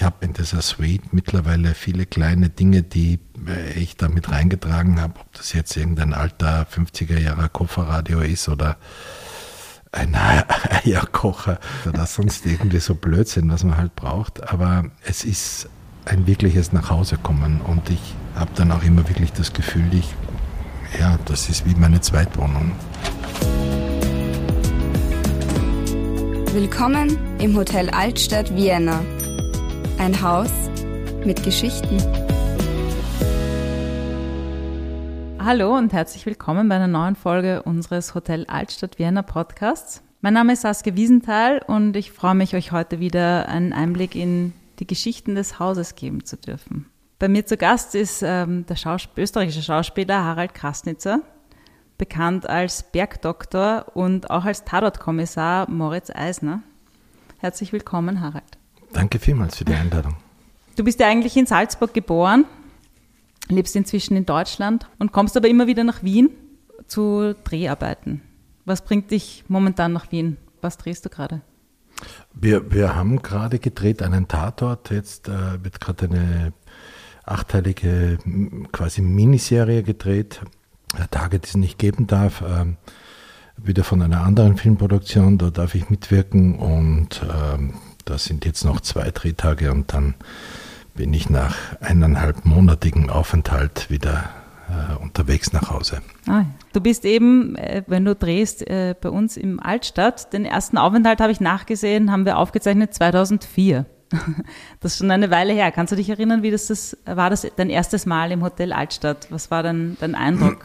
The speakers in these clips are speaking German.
ich habe in dieser Suite mittlerweile viele kleine Dinge, die äh, ich da mit reingetragen habe, ob das jetzt irgendein alter 50er Jahre Kofferradio ist oder ein Eierkocher oder sonst irgendwie so Blödsinn, was man halt braucht. Aber es ist ein wirkliches Nachhausekommen und ich habe dann auch immer wirklich das Gefühl, ich, ja, das ist wie meine Zweitwohnung. Willkommen im Hotel Altstadt Vienna. Ein Haus mit Geschichten. Hallo und herzlich willkommen bei einer neuen Folge unseres Hotel Altstadt Vienna Podcasts. Mein Name ist Saskia Wiesenthal und ich freue mich, euch heute wieder einen Einblick in die Geschichten des Hauses geben zu dürfen. Bei mir zu Gast ist ähm, der Schausp österreichische Schauspieler Harald Krasnitzer, bekannt als Bergdoktor und auch als Tatortkommissar Moritz Eisner. Herzlich willkommen, Harald. Danke vielmals für die Einladung. Du bist ja eigentlich in Salzburg geboren, lebst inzwischen in Deutschland und kommst aber immer wieder nach Wien zu Dreharbeiten. Was bringt dich momentan nach Wien? Was drehst du gerade? Wir, wir haben gerade gedreht einen Tatort. Jetzt äh, wird gerade eine achteilige quasi Miniserie gedreht. Tage, die es nicht geben darf. Äh, wieder von einer anderen Filmproduktion. Da darf ich mitwirken und ähm, das sind jetzt noch zwei Drehtage und dann bin ich nach eineinhalbmonatigen Aufenthalt wieder äh, unterwegs nach Hause. Ah, du bist eben, äh, wenn du drehst, äh, bei uns im Altstadt. Den ersten Aufenthalt habe ich nachgesehen, haben wir aufgezeichnet 2004. Das ist schon eine Weile her. Kannst du dich erinnern, wie das, das war das dein erstes Mal im Hotel Altstadt? Was war dein, dein Eindruck?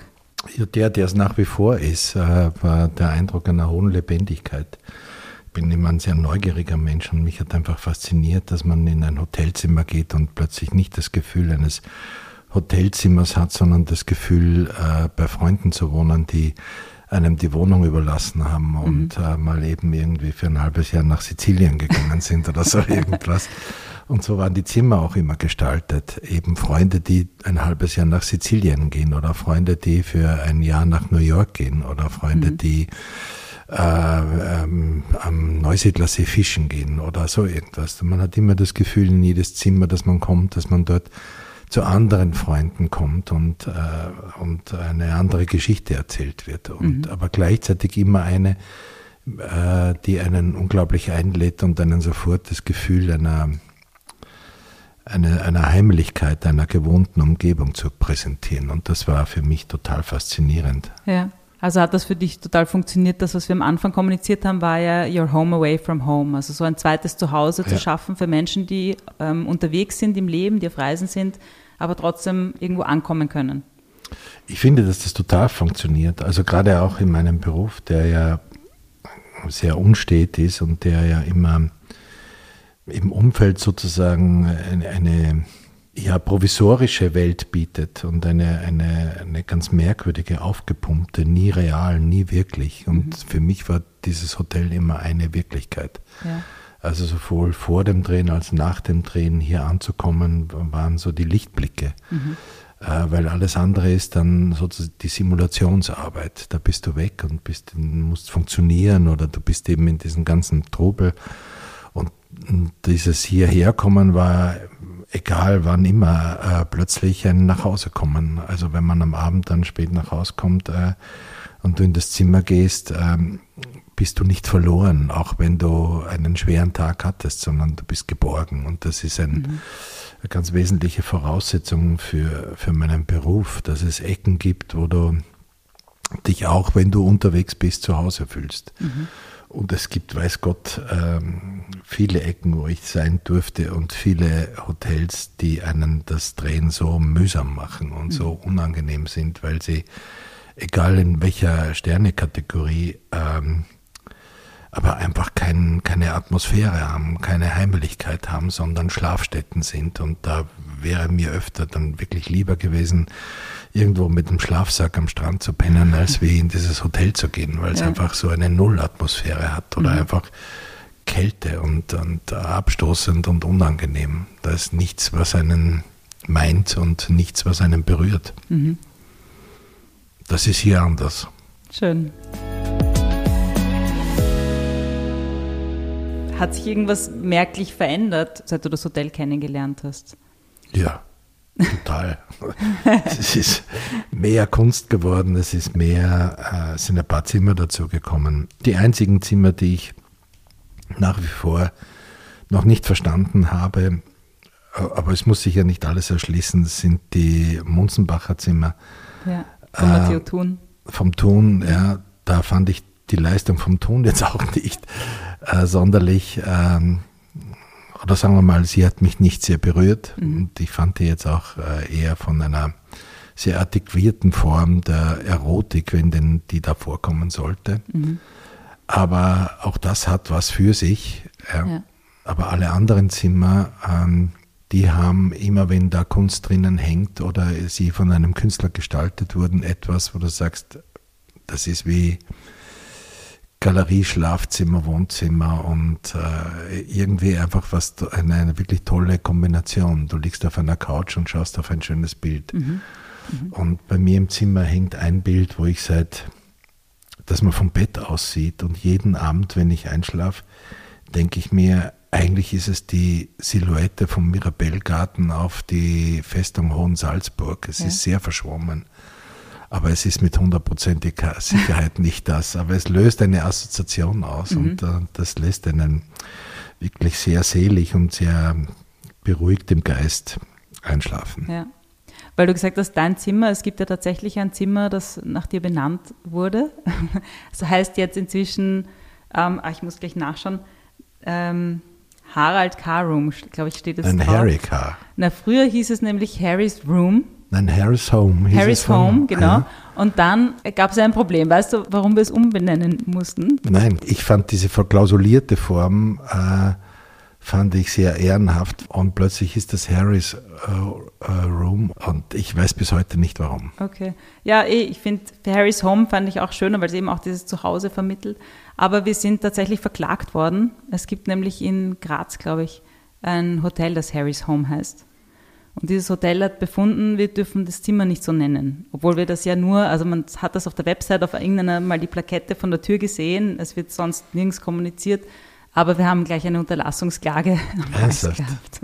Ja, der, der es nach wie vor ist, äh, war der Eindruck einer hohen Lebendigkeit bin immer ein sehr neugieriger Mensch und mich hat einfach fasziniert, dass man in ein Hotelzimmer geht und plötzlich nicht das Gefühl eines Hotelzimmers hat, sondern das Gefühl, äh, bei Freunden zu wohnen, die einem die Wohnung überlassen haben mhm. und mhm. äh, mal eben irgendwie für ein halbes Jahr nach Sizilien gegangen sind oder so irgendwas. Und so waren die Zimmer auch immer gestaltet. Eben Freunde, die ein halbes Jahr nach Sizilien gehen oder Freunde, die für ein Jahr nach New York gehen oder Freunde, mhm. die äh, ähm, am Neusiedlersee fischen gehen oder so irgendwas. Man hat immer das Gefühl in jedes Zimmer, dass man kommt, dass man dort zu anderen Freunden kommt und, äh, und eine andere Geschichte erzählt wird. Und, mhm. Aber gleichzeitig immer eine, äh, die einen unglaublich einlädt und einen sofort das Gefühl einer, eine, einer Heimlichkeit, einer gewohnten Umgebung zu präsentieren. Und das war für mich total faszinierend. Ja. Also hat das für dich total funktioniert? Das, was wir am Anfang kommuniziert haben, war ja Your Home Away from Home. Also so ein zweites Zuhause ja. zu schaffen für Menschen, die ähm, unterwegs sind im Leben, die auf Reisen sind, aber trotzdem irgendwo ankommen können. Ich finde, dass das total funktioniert. Also gerade auch in meinem Beruf, der ja sehr unstet ist und der ja immer im Umfeld sozusagen eine, eine ja, provisorische Welt bietet und eine, eine, eine ganz merkwürdige, aufgepumpte, nie real, nie wirklich. Und mhm. für mich war dieses Hotel immer eine Wirklichkeit. Ja. Also sowohl vor dem Drehen als nach dem Drehen hier anzukommen, waren so die Lichtblicke. Mhm. Äh, weil alles andere ist dann sozusagen die Simulationsarbeit. Da bist du weg und bist, musst funktionieren oder du bist eben in diesem ganzen Trubel. Und dieses Hierherkommen war egal wann immer, äh, plötzlich ein Nachhausekommen. Also wenn man am Abend dann spät nach Hause kommt äh, und du in das Zimmer gehst, äh, bist du nicht verloren, auch wenn du einen schweren Tag hattest, sondern du bist geborgen. Und das ist ein, mhm. eine ganz wesentliche Voraussetzung für, für meinen Beruf, dass es Ecken gibt, wo du dich auch, wenn du unterwegs bist, zu Hause fühlst. Mhm. Und es gibt, weiß Gott, ähm, viele Ecken, wo ich sein durfte und viele Hotels, die einen das Drehen so mühsam machen und so mhm. unangenehm sind, weil sie, egal in welcher Sternekategorie, ähm, aber einfach kein, keine Atmosphäre haben, keine Heimeligkeit haben, sondern Schlafstätten sind. Und da wäre mir öfter dann wirklich lieber gewesen, irgendwo mit dem Schlafsack am Strand zu pennen, als wie in dieses Hotel zu gehen, weil es ja. einfach so eine Nullatmosphäre hat oder mhm. einfach Kälte und, und abstoßend und unangenehm. Da ist nichts, was einen meint und nichts, was einen berührt. Mhm. Das ist hier anders. Schön. Hat sich irgendwas merklich verändert, seit du das Hotel kennengelernt hast? Ja, total. es ist mehr Kunst geworden, es ist mehr, äh, sind ein paar Zimmer dazu gekommen. Die einzigen Zimmer, die ich nach wie vor noch nicht verstanden habe, aber es muss sich ja nicht alles erschließen, sind die Munzenbacher Zimmer. Ja, von Matteo äh, Thun. Vom Thun, ja, da fand ich die Leistung vom Thun jetzt auch nicht äh, sonderlich, ähm, oder sagen wir mal, sie hat mich nicht sehr berührt. Mhm. Und ich fand die jetzt auch äh, eher von einer sehr artikulierten Form der Erotik, wenn denn die da vorkommen sollte. Mhm. Aber auch das hat was für sich. Ja. Ja. Aber alle anderen Zimmer, ähm, die haben immer, wenn da Kunst drinnen hängt oder sie von einem Künstler gestaltet wurden, etwas, wo du sagst, das ist wie Galerie, Schlafzimmer, Wohnzimmer und äh, irgendwie einfach was eine, eine, wirklich tolle Kombination. Du liegst auf einer Couch und schaust auf ein schönes Bild. Mhm. Mhm. Und bei mir im Zimmer hängt ein Bild, wo ich seit, dass man vom Bett aussieht und jeden Abend, wenn ich einschlafe, denke ich mir, eigentlich ist es die Silhouette vom Mirabellgarten auf die Festung Hohensalzburg. Es ja. ist sehr verschwommen. Aber es ist mit hundertprozentiger Sicherheit nicht das. Aber es löst eine Assoziation aus mhm. und uh, das lässt einen wirklich sehr selig und sehr beruhigt im Geist einschlafen. Ja. Weil du gesagt hast, dein Zimmer, es gibt ja tatsächlich ein Zimmer, das nach dir benannt wurde. Das heißt jetzt inzwischen, ähm, ah, ich muss gleich nachschauen, ähm, Harald K. Room, glaube ich, steht es Ein drauf. Harry K. Na, früher hieß es nämlich Harry's Room. Nein, Harry's Home. Harry's Home, genau. Ja. Und dann gab es ein Problem. Weißt du, warum wir es umbenennen mussten? Nein, ich fand diese verklausulierte Form äh, fand ich sehr ehrenhaft und plötzlich ist das Harry's äh, äh, Room und ich weiß bis heute nicht warum. Okay. Ja, eh, ich finde Harry's Home fand ich auch schöner, weil es eben auch dieses Zuhause vermittelt. Aber wir sind tatsächlich verklagt worden. Es gibt nämlich in Graz, glaube ich, ein Hotel, das Harry's Home heißt. Und dieses Hotel hat befunden, wir dürfen das Zimmer nicht so nennen. Obwohl wir das ja nur, also man hat das auf der Website auf irgendeiner mal die Plakette von der Tür gesehen. Es wird sonst nirgends kommuniziert. Aber wir haben gleich eine Unterlassungsklage gehabt.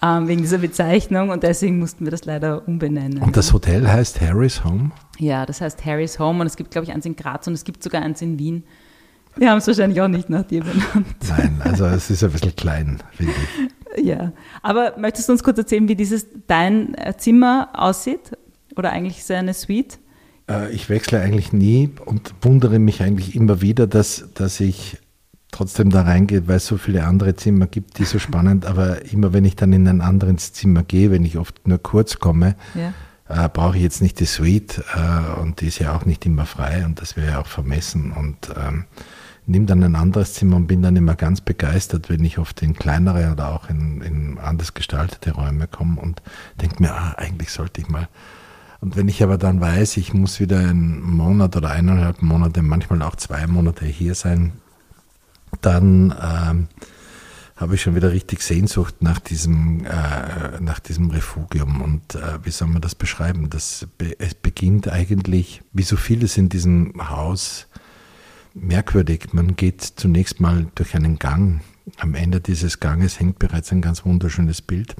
Ähm, wegen dieser Bezeichnung und deswegen mussten wir das leider umbenennen. Und das Hotel heißt Harry's Home? Ja, das heißt Harry's Home und es gibt, glaube ich, eins in Graz und es gibt sogar eins in Wien. Wir haben es wahrscheinlich auch nicht nach dir benannt. Nein, also es ist ein bisschen klein, finde ich. Ja, aber möchtest du uns kurz erzählen, wie dieses dein äh, Zimmer aussieht? Oder eigentlich ist es eine Suite? Äh, ich wechsle eigentlich nie und wundere mich eigentlich immer wieder, dass, dass ich trotzdem da reingehe, weil es so viele andere Zimmer gibt, die so spannend, aber immer wenn ich dann in ein anderes Zimmer gehe, wenn ich oft nur kurz komme, ja. äh, brauche ich jetzt nicht die Suite äh, und die ist ja auch nicht immer frei und das wäre ja auch vermessen und ähm, nehme dann ein anderes Zimmer und bin dann immer ganz begeistert, wenn ich oft in kleinere oder auch in, in anders gestaltete Räume komme und denke mir, ah, eigentlich sollte ich mal. Und wenn ich aber dann weiß, ich muss wieder einen Monat oder eineinhalb Monate, manchmal auch zwei Monate hier sein, dann ähm, habe ich schon wieder richtig Sehnsucht nach diesem, äh, nach diesem Refugium. Und äh, wie soll man das beschreiben? Das es beginnt eigentlich, wie so vieles in diesem Haus, merkwürdig. Man geht zunächst mal durch einen Gang. Am Ende dieses Ganges hängt bereits ein ganz wunderschönes Bild.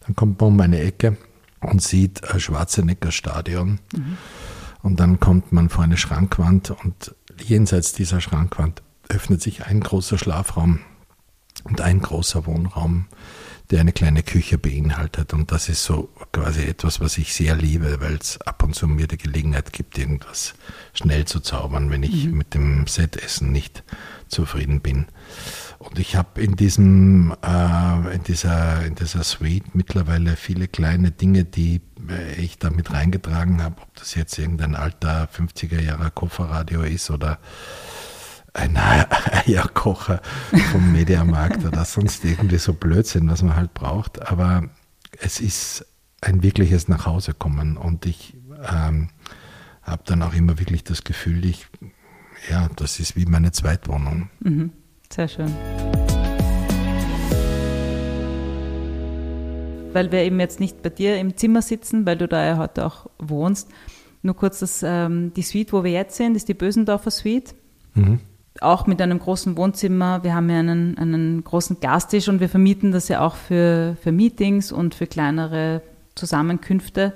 Dann kommt man um eine Ecke und sieht ein Schwarzenegger Stadion. Mhm. Und dann kommt man vor eine Schrankwand und jenseits dieser Schrankwand öffnet sich ein großer Schlafraum und ein großer Wohnraum der eine kleine Küche beinhaltet. Und das ist so quasi etwas, was ich sehr liebe, weil es ab und zu mir die Gelegenheit gibt, irgendwas schnell zu zaubern, wenn ich mhm. mit dem Setessen nicht zufrieden bin. Und ich habe in diesem, äh, in dieser, in dieser Suite mittlerweile viele kleine Dinge, die äh, ich da mit reingetragen habe, ob das jetzt irgendein alter 50er Jahre Kofferradio ist oder ein Eierkocher vom Mediamarkt oder sonst irgendwie so Blödsinn, was man halt braucht. Aber es ist ein wirkliches Nachhausekommen und ich ähm, habe dann auch immer wirklich das Gefühl, ich, ja, das ist wie meine Zweitwohnung. Mhm. Sehr schön. Weil wir eben jetzt nicht bei dir im Zimmer sitzen, weil du da ja heute auch wohnst. Nur kurz, das, ähm, die Suite, wo wir jetzt sind, ist die Bösendorfer Suite. Mhm. Auch mit einem großen Wohnzimmer. Wir haben ja einen, einen großen Gastisch und wir vermieten das ja auch für, für Meetings und für kleinere Zusammenkünfte.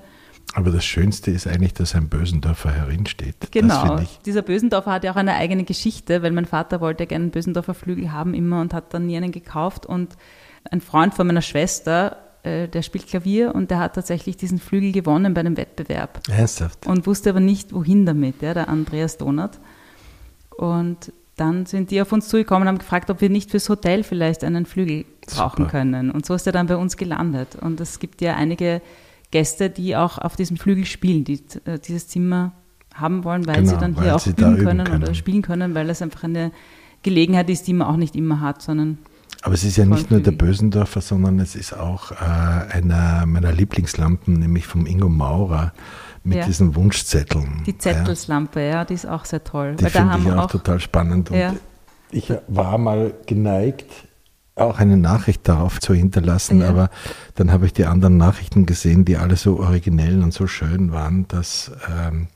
Aber das Schönste ist eigentlich, dass ein Bösendorfer herinsteht. Genau. Dieser Bösendorfer hat ja auch eine eigene Geschichte, weil mein Vater wollte gerne einen Bösendorfer Flügel haben immer und hat dann nie einen gekauft. Und ein Freund von meiner Schwester, äh, der spielt Klavier und der hat tatsächlich diesen Flügel gewonnen bei einem Wettbewerb. Ernsthaft? Und wusste aber nicht, wohin damit, ja, der Andreas Donat. Und dann sind die auf uns zugekommen und haben gefragt, ob wir nicht fürs Hotel vielleicht einen Flügel brauchen Super. können. Und so ist er dann bei uns gelandet. Und es gibt ja einige Gäste, die auch auf diesem Flügel spielen, die äh, dieses Zimmer haben wollen, weil genau, sie dann hier auch üben können, können, oder spielen können, weil es einfach eine Gelegenheit ist, die man auch nicht immer hat, sondern. Aber es ist ja nicht nur der Bösendorfer, sondern es ist auch äh, einer meiner Lieblingslampen, nämlich vom Ingo Maurer mit ja. diesen Wunschzetteln. Die Zettelslampe, ja. ja, die ist auch sehr toll. Die finde ich auch, auch, total spannend. Und ja. ich war mal geneigt, auch eine Nachricht darauf zu hinterlassen, aber dann habe ich die anderen Nachrichten gesehen, die alle so originell und so schön waren, dass ähm,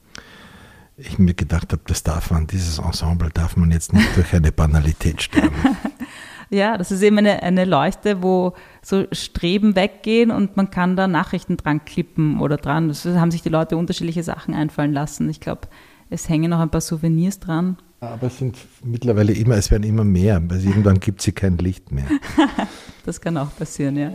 ich mir gedacht habe, das darf man, dieses Ensemble darf man jetzt nicht durch eine Banalität sterben. ja, das ist eben eine, eine Leuchte, wo so Streben weggehen und man kann da Nachrichten dran klippen oder dran. Das haben sich die Leute unterschiedliche Sachen einfallen lassen. Ich glaube, es hängen noch ein paar Souvenirs dran. Aber es sind mittlerweile immer, es werden immer mehr, weil irgendwann gibt sie kein Licht mehr. das kann auch passieren, ja.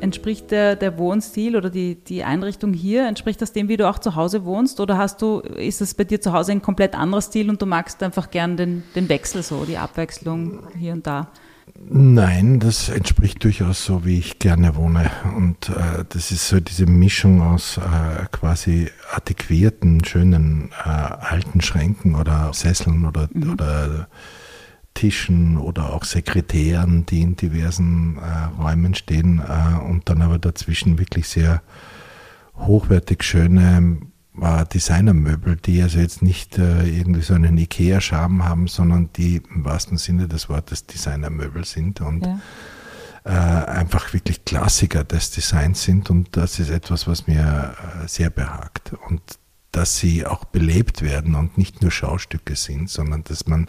Entspricht der, der Wohnstil oder die, die Einrichtung hier, entspricht das dem, wie du auch zu Hause wohnst? Oder hast du, ist es bei dir zu Hause ein komplett anderer Stil und du magst einfach gern den, den Wechsel so, die Abwechslung hier und da? Nein, das entspricht durchaus so, wie ich gerne wohne. Und äh, das ist so diese Mischung aus äh, quasi adäquierten, schönen äh, alten Schränken oder Sesseln oder, mhm. oder Tischen oder auch Sekretären, die in diversen äh, Räumen stehen äh, und dann aber dazwischen wirklich sehr hochwertig schöne äh, Designermöbel, die also jetzt nicht äh, irgendwie so einen Ikea-Charme haben, sondern die im wahrsten Sinne des Wortes Designermöbel sind und ja. äh, einfach wirklich Klassiker des Designs sind und das ist etwas, was mir äh, sehr behagt und dass sie auch belebt werden und nicht nur Schaustücke sind, sondern dass man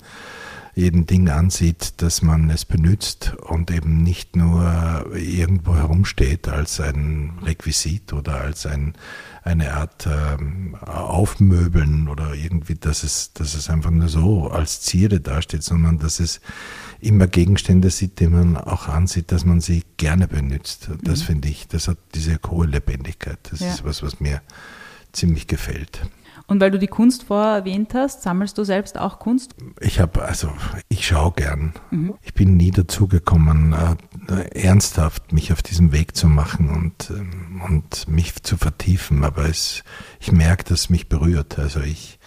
jeden Ding ansieht, dass man es benutzt und eben nicht nur irgendwo herumsteht als ein Requisit oder als ein eine Art ähm, Aufmöbeln oder irgendwie, dass es, dass es einfach nur so als Zierde dasteht, sondern dass es immer Gegenstände sieht, die man auch ansieht, dass man sie gerne benutzt. Das mhm. finde ich, das hat diese hohe Lebendigkeit. Das ja. ist was, was mir ziemlich gefällt. Und weil du die Kunst vorher erwähnt hast, sammelst du selbst auch Kunst? Ich habe, also ich schaue gern. Mhm. Ich bin nie dazu gekommen, äh, ernsthaft mich auf diesem Weg zu machen und, ähm, und mich zu vertiefen. Aber es, ich merke, dass es mich berührt. Also ich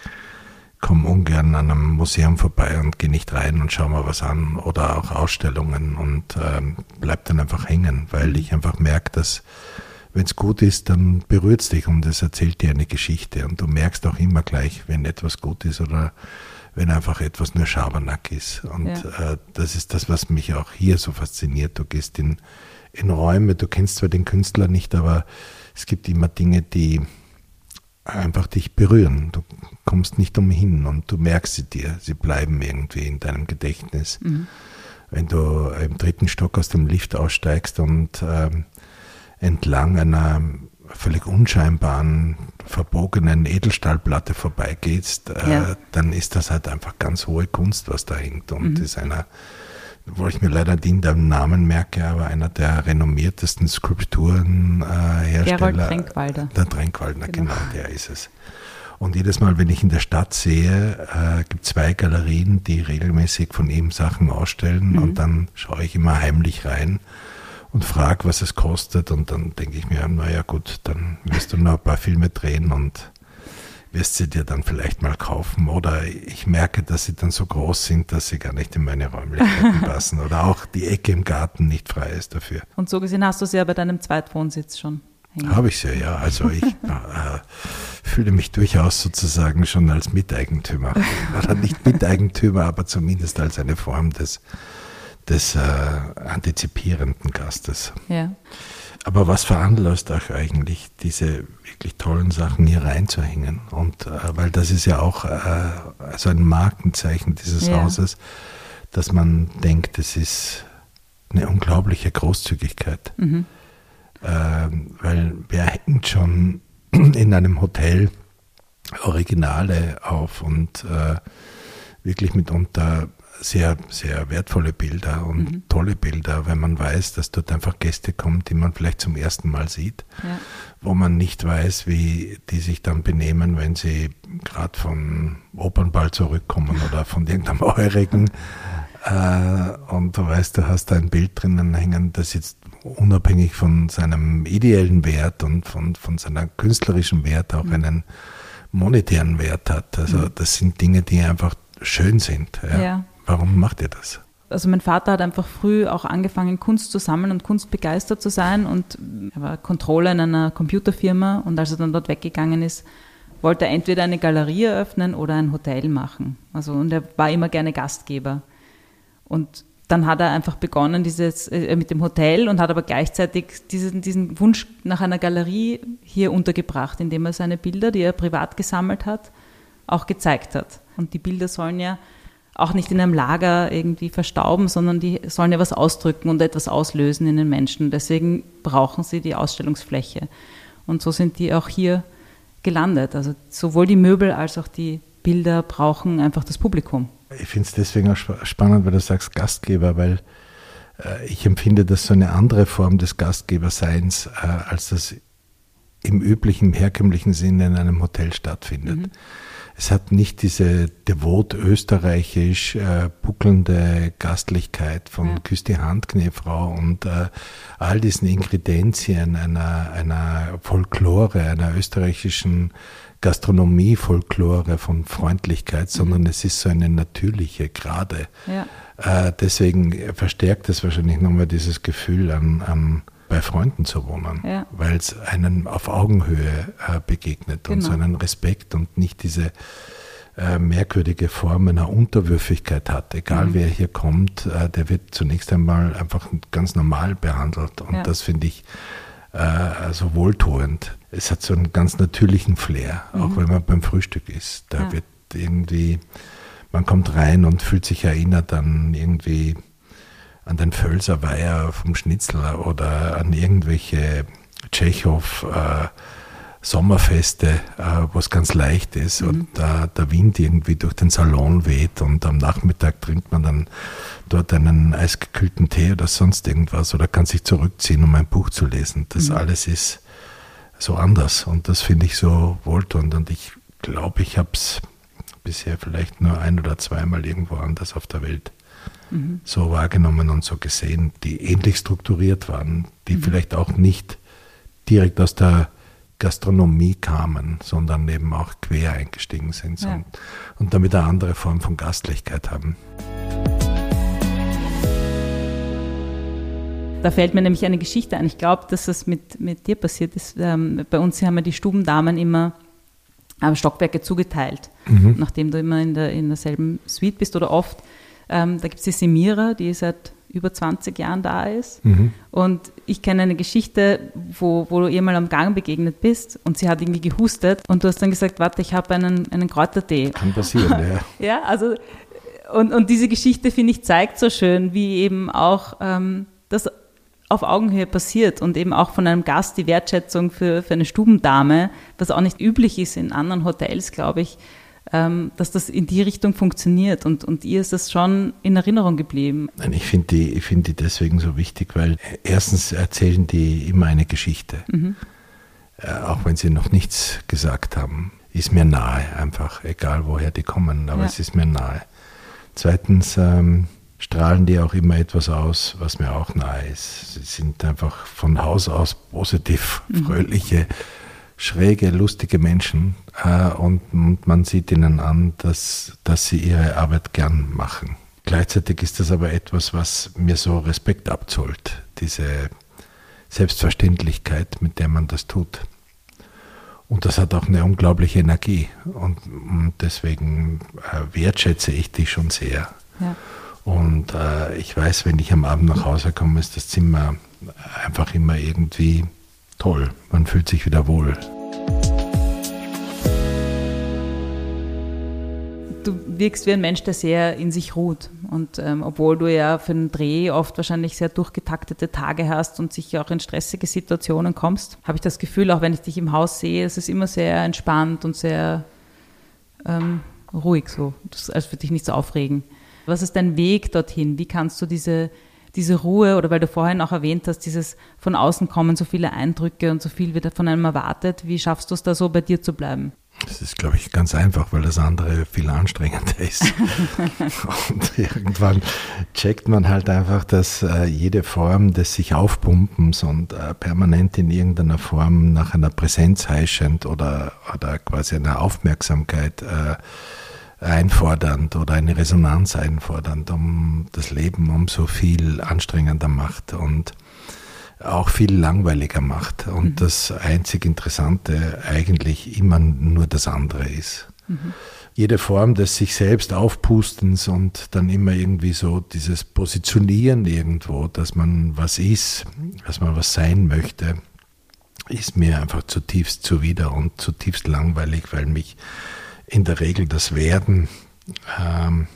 komme ungern an einem Museum vorbei und gehe nicht rein und schaue mal was an oder auch Ausstellungen und ähm, bleib dann einfach hängen, weil mhm. ich einfach merke, dass wenn es gut ist, dann berührt es dich und es erzählt dir eine Geschichte. Und du merkst auch immer gleich, wenn etwas gut ist oder wenn einfach etwas nur Schabernack ist. Und ja. äh, das ist das, was mich auch hier so fasziniert. Du gehst in, in Räume, du kennst zwar den Künstler nicht, aber es gibt immer Dinge, die einfach dich berühren. Du kommst nicht umhin und du merkst sie dir. Sie bleiben irgendwie in deinem Gedächtnis. Mhm. Wenn du im dritten Stock aus dem Lift aussteigst und ähm, entlang einer völlig unscheinbaren, verbogenen Edelstahlplatte vorbeigehst, äh, ja. dann ist das halt einfach ganz hohe Kunst, was da hängt. Und mhm. ist einer, wo ich mir leider den Namen merke, aber einer der renommiertesten Skulpturenhersteller. Äh, Gerald Tränkwalder. Der Tränkwalder, genau. genau, der ist es. Und jedes Mal, wenn ich in der Stadt sehe, äh, gibt zwei Galerien, die regelmäßig von ihm Sachen ausstellen mhm. und dann schaue ich immer heimlich rein und frage, was es kostet. Und dann denke ich mir, naja gut, dann wirst du noch ein paar Filme drehen und wirst sie dir dann vielleicht mal kaufen. Oder ich merke, dass sie dann so groß sind, dass sie gar nicht in meine Räumlichkeiten passen. Oder auch die Ecke im Garten nicht frei ist dafür. Und so gesehen hast du sie ja bei deinem Zweitwohnsitz schon. Habe ich sie, ja. Also ich äh, fühle mich durchaus sozusagen schon als Miteigentümer. Oder nicht Miteigentümer, aber zumindest als eine Form des des äh, antizipierenden Gastes. Ja. Aber was veranlasst euch eigentlich, diese wirklich tollen Sachen hier reinzuhängen? Und äh, weil das ist ja auch äh, so ein Markenzeichen dieses Ja. Hauses, dass man denkt, es ist eine unglaubliche Großzügigkeit. Mhm. Ähm, weil wer hängt schon in einem Hotel Originale auf und äh, wirklich mitunter sehr, sehr wertvolle Bilder und Mhm. tolle Bilder, wenn man weiß, dass dort einfach Gäste kommen, die man vielleicht zum ersten Mal sieht, Ja. wo man nicht weiß, wie die sich dann benehmen, wenn sie gerade vom Opernball zurückkommen oder von irgendeinem Eurigen. Äh, und du weißt, du hast da ein Bild drinnen hängen, das jetzt unabhängig von seinem ideellen Wert und von, von seiner künstlerischen Wert auch einen monetären Wert hat. Also das sind Dinge, die einfach schön sind. Ja. Ja. Warum macht ihr das? Also mein Vater hat einfach früh auch angefangen, Kunst zu sammeln und kunstbegeistert zu sein und er war Controller in einer Computerfirma und als er dann dort weggegangen ist, wollte er entweder eine Galerie eröffnen oder ein Hotel machen. Also und er war immer gerne Gastgeber. Und dann hat er einfach begonnen dieses, äh, mit dem Hotel und hat aber gleichzeitig diesen, diesen Wunsch nach einer Galerie hier untergebracht, indem er seine Bilder, die er privat gesammelt hat, auch gezeigt hat. Und die Bilder sollen ja auch nicht in einem Lager irgendwie verstauben, sondern die sollen ja was ausdrücken und etwas auslösen in den Menschen. Deswegen brauchen sie die Ausstellungsfläche. Und so sind die auch hier gelandet. Also sowohl die Möbel als auch die Bilder brauchen einfach das Publikum. Ich finde es deswegen auch spa- spannend, weil du sagst Gastgeber, weil äh, ich empfinde das so eine andere Form des Gastgeberseins, äh, als das im üblichen, herkömmlichen Sinne in einem Hotel stattfindet. Es hat nicht diese devot österreichisch äh, buckelnde Gastlichkeit von Ja. Küss die Hand, Knefrau und äh, all diesen Ingredienzien einer, einer Folklore, einer österreichischen Gastronomie-Folklore von Freundlichkeit, sondern es ist so eine natürliche, gerade. Ja. Äh, deswegen verstärkt es wahrscheinlich nochmal dieses Gefühl, an, an, bei Freunden zu wohnen, Ja. weil es einen auf Augenhöhe äh, begegnet und Genau. so einen Respekt und nicht diese äh, merkwürdige Form einer Unterwürfigkeit hat. Egal Mhm. wer hier kommt, äh, der wird zunächst einmal einfach ganz normal behandelt und Ja. das finde ich äh, also wohltuend. Es hat so einen ganz natürlichen Flair, auch wenn man beim Frühstück ist. Da Mhm. Ja. wird irgendwie, man kommt rein und fühlt sich erinnert an irgendwie an den Völser Weiher vom Schnitzler oder an irgendwelche Tschechow äh, Sommerfeste, äh, wo es ganz leicht ist und da der Wind irgendwie durch den Salon weht und am Nachmittag trinkt man dann dort einen eisgekühlten Tee oder sonst irgendwas oder kann sich zurückziehen, um ein Buch zu lesen. Das alles ist so anders und das finde ich so wohltuend und ich glaube, ich habe es bisher vielleicht nur ein oder zweimal irgendwo anders auf der Welt so wahrgenommen und so gesehen, die ähnlich strukturiert waren, die vielleicht auch nicht direkt aus der Gastronomie kamen, sondern eben auch quer eingestiegen sind Ja. und, und damit eine andere Form von Gastlichkeit haben. Da fällt mir nämlich eine Geschichte ein. Ich glaube, dass das mit, mit dir passiert ist. Ähm, bei uns haben wir die Stubendamen immer äh, Stockwerke zugeteilt, nachdem du immer in, der, in derselben Suite bist oder oft. Ähm, da gibt es die Semira, die seit über 20 Jahren da ist. Und ich kenne eine Geschichte, wo, wo du ihr mal am Gang begegnet bist und sie hat irgendwie gehustet und du hast dann gesagt, warte, ich habe einen, einen Kräutertee. Kann passieren, ja. Ja, also und, und diese Geschichte, finde ich, zeigt so schön, wie eben auch ähm, das auf Augenhöhe passiert und eben auch von einem Gast die Wertschätzung für, für eine Stubendame, was auch nicht üblich ist in anderen Hotels, glaube ich, dass das in die Richtung funktioniert und, und ihr ist das schon in Erinnerung geblieben. Nein, ich finde die, ich find die deswegen so wichtig, weil erstens erzählen die immer eine Geschichte. Äh, auch wenn sie noch nichts gesagt haben, ist mir nahe einfach, egal woher die kommen, aber Ja. es ist mir nahe. Zweitens ähm, strahlen die auch immer etwas aus, was mir auch nahe ist. Sie sind einfach von Haus aus positiv, fröhliche, schräge, lustige Menschen äh, und, und man sieht ihnen an, dass, dass sie ihre Arbeit gern machen. Gleichzeitig ist das aber etwas, was mir so Respekt abzollt, diese Selbstverständlichkeit, mit der man das tut. Und das hat auch eine unglaubliche Energie und, und deswegen äh, wertschätze ich die schon sehr. Ja. Und äh, ich weiß, wenn ich am Abend nach Hause komme, ist das Zimmer einfach immer irgendwie toll. Man fühlt sich wieder wohl. Du wirkst wie ein Mensch, der sehr in sich ruht. Und ähm, obwohl du ja für den Dreh oft wahrscheinlich sehr durchgetaktete Tage hast und sicher auch in stressige Situationen kommst, habe ich das Gefühl, auch wenn ich dich im Haus sehe, es ist immer sehr entspannt und sehr ähm, ruhig so. Das, als würde dich nicht so aufregen. Was ist dein Weg dorthin? Wie kannst du diese, diese Ruhe oder weil du vorhin auch erwähnt hast, dieses von außen kommen so viele Eindrücke und so viel wird von einem erwartet, wie schaffst du es da so bei dir zu bleiben? Das ist, glaube ich, ganz einfach, weil das andere viel anstrengender ist. und irgendwann checkt man halt einfach, dass äh, jede Form des sich Aufpumpens und äh, permanent in irgendeiner Form nach einer Präsenz heischend oder, oder quasi einer Aufmerksamkeit äh, einfordernd oder eine Resonanz einfordernd, um das Leben um so viel anstrengender macht und auch viel langweiliger macht und mhm. das einzig Interessante eigentlich immer nur das andere ist. Mhm. Jede Form des sich selbst aufpustens und dann immer irgendwie so dieses Positionieren irgendwo, dass man was ist, dass man was sein möchte, ist mir einfach zutiefst zuwider und zutiefst langweilig, weil mich in der Regel das Werden ähm,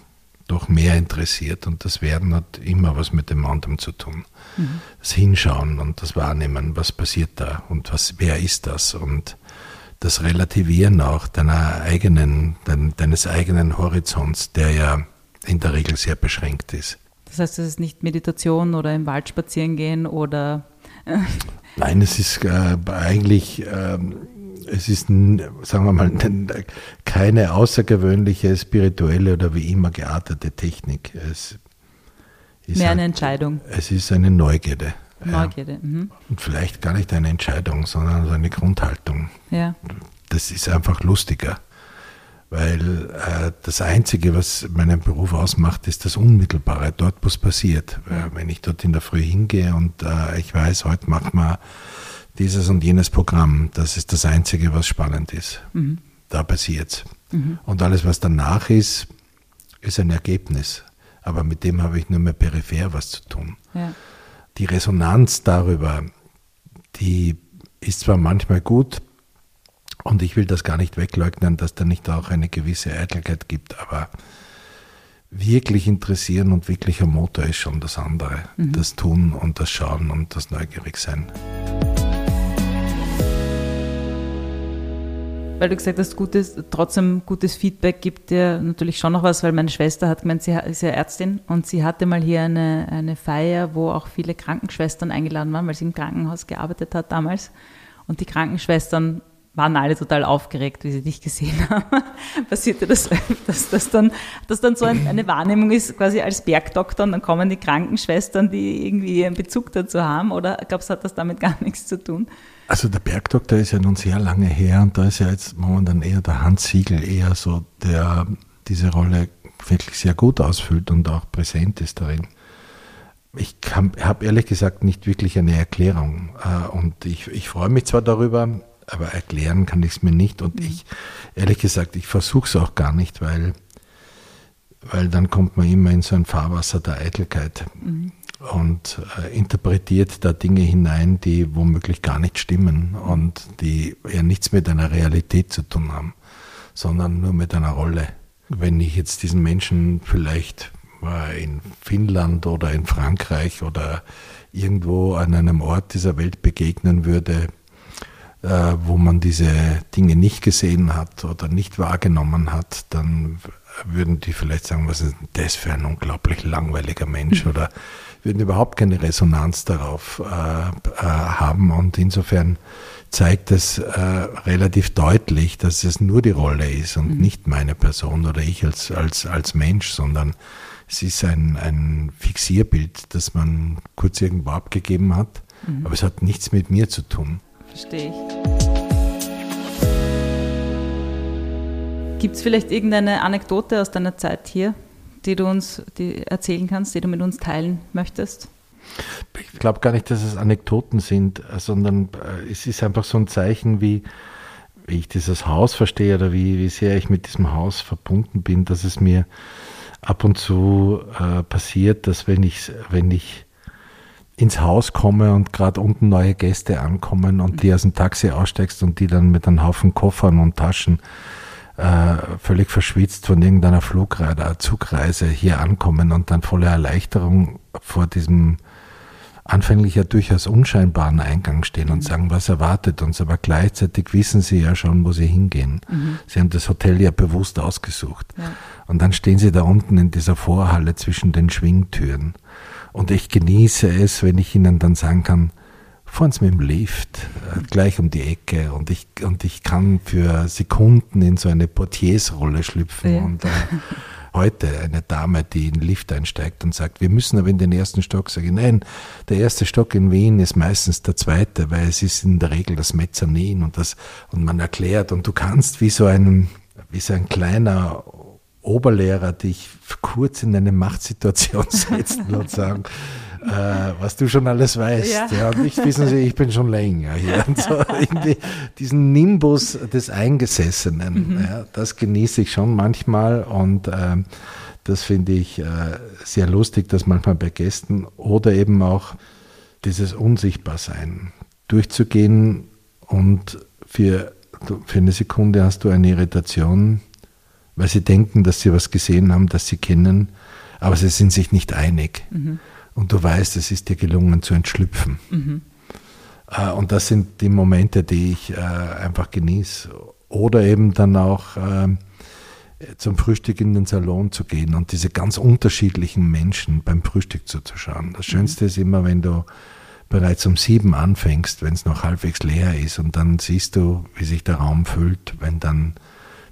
doch mehr interessiert und das Werden hat immer was mit dem anderen zu tun. Mhm. Das Hinschauen und das Wahrnehmen, was passiert da und was, wer ist das und das Relativieren auch deiner eigenen, dein, deines eigenen Horizonts, der ja in der Regel sehr beschränkt ist. Das heißt, es ist nicht Meditation oder im Wald spazieren gehen oder. Nein, es ist äh, eigentlich. Äh, es ist, sagen wir mal, keine außergewöhnliche spirituelle oder wie immer geartete Technik. Es ist Mehr eine halt, Entscheidung. Es ist eine Neugierde. Neugierde. Ja. Mhm. Und vielleicht gar nicht eine Entscheidung, sondern so eine Grundhaltung. Ja. Das ist einfach lustiger. Weil äh, das Einzige, was meinen Beruf ausmacht, ist das Unmittelbare, dort, wo es passiert. Äh, wenn ich dort in der Früh hingehe und äh, ich weiß, heute macht man dieses und jenes Programm. Das ist das Einzige, was spannend ist. Mhm. Da passiert mhm. Und alles, was danach ist, ist ein Ergebnis. Aber mit dem habe ich nur mehr peripher was zu tun. Ja. Die Resonanz darüber, die ist zwar manchmal gut, und ich will das gar nicht wegleugnen, dass da nicht auch eine gewisse Eitelkeit gibt, aber wirklich interessieren und wirklicher Motor ist schon das andere. Mhm. Das Tun und das Schauen und das Neugierigsein. Weil du gesagt hast, gutes, trotzdem gutes Feedback gibt dir natürlich schon noch was, weil meine Schwester hat gemeint, sie ist ja Ärztin und sie hatte mal hier eine, eine Feier, wo auch viele Krankenschwestern eingeladen waren, weil sie im Krankenhaus gearbeitet hat damals. Und die Krankenschwestern waren alle total aufgeregt, wie sie dich gesehen haben. Passierte das dass das dann, dass dann so eine Wahrnehmung ist, quasi als Bergdoktor, und dann kommen die Krankenschwestern, die irgendwie einen Bezug dazu haben, oder glaubst du, hat das damit gar nichts zu tun? Also der Bergdoktor ist ja nun sehr lange her und da ist ja jetzt momentan eher der Hans Siegel eher so, der diese Rolle wirklich sehr gut ausfüllt und auch präsent ist darin. Ich habe ehrlich gesagt nicht wirklich eine Erklärung äh, und ich, ich freue mich zwar darüber, aber erklären kann ich es mir nicht und mhm. ich, ehrlich gesagt, ich versuche es auch gar nicht, weil, weil dann kommt man immer in so ein Fahrwasser der Eitelkeit. Mhm und äh, interpretiert da Dinge hinein, die womöglich gar nicht stimmen und die ja nichts mit einer Realität zu tun haben, sondern nur mit einer Rolle. Wenn ich jetzt diesen Menschen vielleicht in Finnland oder in Frankreich oder irgendwo an einem Ort dieser Welt begegnen würde, äh, wo man diese Dinge nicht gesehen hat oder nicht wahrgenommen hat, dann würden die vielleicht sagen, was ist das für ein unglaublich langweiliger Mensch oder würden überhaupt keine Resonanz darauf äh, äh, haben. Und insofern zeigt es äh, relativ deutlich, dass es nur die Rolle ist und mhm. nicht meine Person oder ich als, als, als Mensch, sondern es ist ein, ein Fixierbild, das man kurz irgendwo abgegeben hat, mhm. aber es hat nichts mit mir zu tun. Verstehe ich. Gibt es vielleicht irgendeine Anekdote aus deiner Zeit hier, die du uns die erzählen kannst, die du mit uns teilen möchtest? Ich glaube gar nicht, dass es Anekdoten sind, sondern äh, es ist einfach so ein Zeichen, wie, wie ich dieses Haus verstehe oder wie, wie sehr ich mit diesem Haus verbunden bin, dass es mir ab und zu äh, passiert, dass wenn ich, wenn ich ins Haus komme und gerade unten neue Gäste ankommen und die aus dem Taxi aussteigst und die dann mit einem Haufen Koffern und Taschen äh, völlig verschwitzt von irgendeiner Flugreise, Zugreise hier ankommen und dann voller Erleichterung vor diesem anfänglich ja durchaus unscheinbaren Eingang stehen und mhm. sagen, was erwartet uns, aber gleichzeitig wissen sie ja schon, wo sie hingehen. Mhm. Sie haben das Hotel ja bewusst ausgesucht. Ja. Und dann stehen sie da unten in dieser Vorhalle zwischen den Schwingtüren. Und ich genieße es, wenn ich ihnen dann sagen kann, fahren Sie mit dem Lift äh, gleich um die Ecke und ich, und ich kann für Sekunden in so eine Portiersrolle schlüpfen ja. und äh, heute eine Dame, die in den Lift einsteigt und sagt, wir müssen aber in den ersten Stock, sage ich, nein, der erste Stock in Wien ist meistens der zweite, weil es ist in der Regel das Mezzanin und das, und man erklärt und du kannst wie so ein, wie so ein kleiner Oberlehrer dich kurz in eine Machtsituation setzen und sagen, äh, was du schon alles weißt. Ja. ja. und ich wissen Sie, ich bin schon länger hier. Und so irgendwie diesen Nimbus des Eingesessenen, mhm. ja, das genieße ich schon manchmal und äh, das finde ich äh, sehr lustig, dass manchmal bei Gästen oder eben auch dieses Unsichtbarsein durchzugehen und für, für eine Sekunde hast du eine Irritation, weil sie denken, dass sie was gesehen haben, das sie kennen, aber sie sind sich nicht einig. Mhm und du weißt, es ist dir gelungen zu entschlüpfen. Mhm. Äh, und das sind die Momente, die ich äh, einfach genieße. Oder eben dann auch äh, zum Frühstück in den Salon zu gehen und diese ganz unterschiedlichen Menschen beim Frühstück zuzuschauen. Das mhm. Schönste mhm. ist immer, wenn du bereits um sieben anfängst, wenn es noch halbwegs leer ist und dann siehst du, wie sich der Raum füllt, wenn dann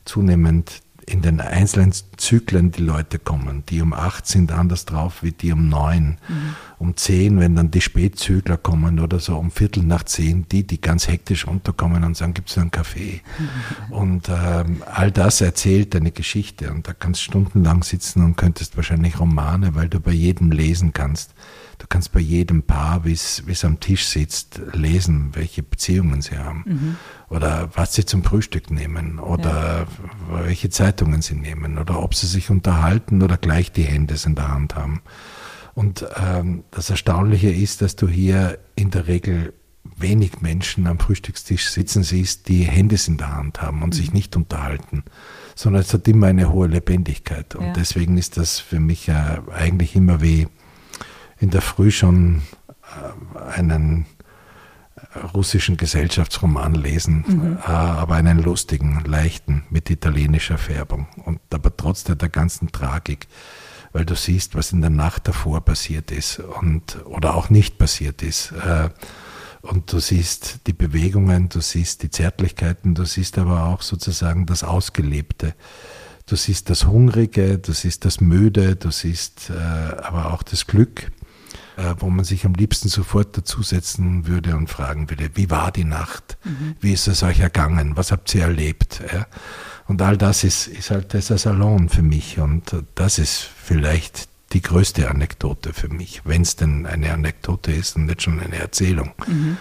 zunehmend in den einzelnen Zyklen die Leute kommen. Die um acht sind anders drauf wie die um neun. Mhm. Um zehn, wenn dann die Spätzügler kommen oder so um Viertel nach zehn, die, die ganz hektisch runterkommen und sagen, gibt es einen Kaffee? Mhm. Und ähm, all das erzählt eine Geschichte und da kannst du stundenlang sitzen und könntest wahrscheinlich Romane, weil du bei jedem lesen kannst. Du kannst bei jedem Paar, wie es am Tisch sitzt, lesen, welche Beziehungen sie haben. Mhm oder was sie zum Frühstück nehmen oder ja. welche Zeitungen sie nehmen oder ob sie sich unterhalten oder gleich die Hände in der Hand haben. Und ähm, das Erstaunliche ist, dass du hier in der Regel wenig Menschen am Frühstückstisch sitzen siehst, die Handys in der Hand haben und mhm. sich nicht unterhalten, sondern es hat immer eine hohe Lebendigkeit. Und ja. deswegen ist das für mich äh, eigentlich immer wie in der Früh schon äh, einen russischen Gesellschaftsroman lesen, mhm. äh, aber einen lustigen, leichten, mit italienischer Färbung und aber trotzdem der ganzen Tragik, weil du siehst, was in der Nacht davor passiert ist und oder auch nicht passiert ist. Äh, und du siehst die Bewegungen, du siehst die Zärtlichkeiten, du siehst aber auch sozusagen das Ausgelebte. Du siehst das Hungrige, du siehst das Müde, du siehst äh, aber auch das Glück wo man sich am liebsten sofort dazusetzen würde und fragen würde, wie war die Nacht? Mhm. Wie ist es euch ergangen? Was habt ihr erlebt? Ja? Und all das ist, ist halt dieser Salon für mich und das ist vielleicht die größte Anekdote für mich, wenn es denn eine Anekdote ist und nicht schon eine Erzählung. Mhm.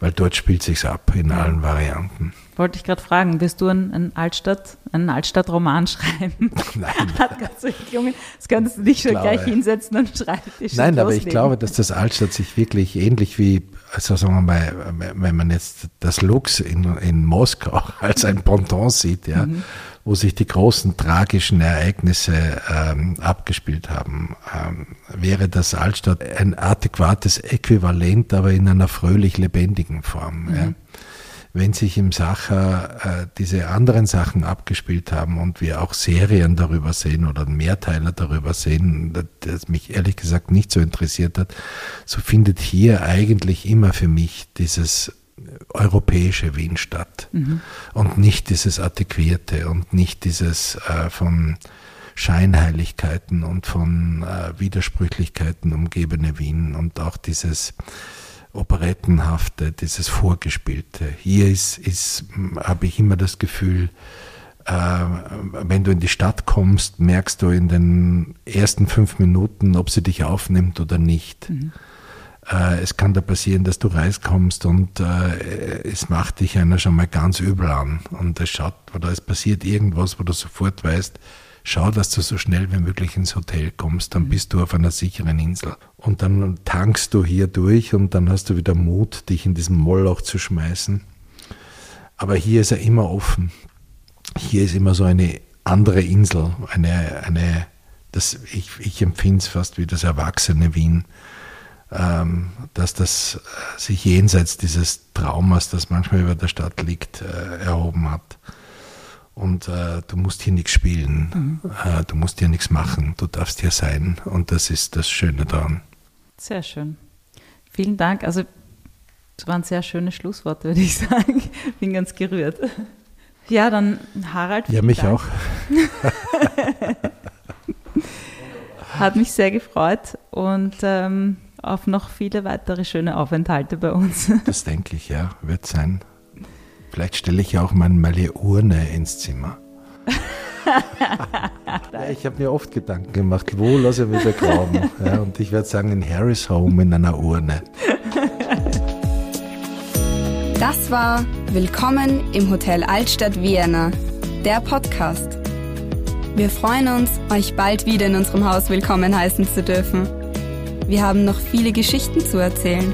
Weil dort spielt sich's ab in allen Varianten. Wollte ich gerade fragen, wirst du einen, Altstadt, einen Altstadtroman schreiben? Nein. Hat so das könntest du dich schon glaube, gleich hinsetzen und schreiben. Nein, aber ich glaube, dass das Altstadt sich wirklich ähnlich wie, also sagen wir mal, wenn man jetzt das Lux in, in Moskau als ein Ponton sieht, ja, mhm. Wo sich die großen tragischen Ereignisse ähm, abgespielt haben, ähm, wäre das Altstadt ein adäquates Äquivalent, aber in einer fröhlich lebendigen Form. Mhm. Ja wenn sich im Sacher äh, diese anderen Sachen abgespielt haben und wir auch Serien darüber sehen oder Mehrteiler darüber sehen, das mich ehrlich gesagt nicht so interessiert hat, so findet hier eigentlich immer für mich dieses europäische Wien statt mhm. und nicht dieses Artiquierte und nicht dieses äh, von Scheinheiligkeiten und von äh, Widersprüchlichkeiten umgebene Wien und auch dieses Operettenhafte, dieses Vorgespielte. Hier ist, ist habe ich immer das Gefühl, äh, wenn du in die Stadt kommst, merkst du in den ersten fünf Minuten, ob sie dich aufnimmt oder nicht. Mhm. Äh, es kann da passieren, dass du rauskommst und äh, es macht dich einer schon mal ganz übel an. Und es schaut, oder es passiert irgendwas, wo du sofort weißt, schau, dass du so schnell wie möglich ins Hotel kommst, dann bist du auf einer sicheren Insel. Und dann tankst du hier durch und dann hast du wieder Mut, dich in diesem Moloch zu schmeißen. Aber hier ist er immer offen. Hier ist immer so eine andere Insel, eine, eine das, ich, ich empfinde es fast wie das erwachsene Wien, dass das sich jenseits dieses Traumas, das manchmal über der Stadt liegt, äh, erhoben hat. Und äh, du musst hier nichts spielen, mhm. äh, du musst hier nichts machen, du darfst hier sein. Und das ist das Schöne daran. Sehr schön. Vielen Dank. Also, das waren sehr schöne Schlussworte, würde ich sagen. Bin ganz gerührt. Ja, dann Harald. Ja, mich Dank. auch. Hat mich sehr gefreut und ähm, auf noch viele weitere schöne Aufenthalte bei uns. Das denke ich, ja, wird sein. Vielleicht stelle ich ja auch mal meine Urne ins Zimmer. ja, ich habe mir oft Gedanken gemacht, wo lasse ich mich begraben? Ja, und ich werde sagen, in Harris Home in einer Urne. Das war Willkommen im Hotel Altstadt Vienna, der Podcast. Wir freuen uns, euch bald wieder in unserem Haus willkommen heißen zu dürfen. Wir haben noch viele Geschichten zu erzählen.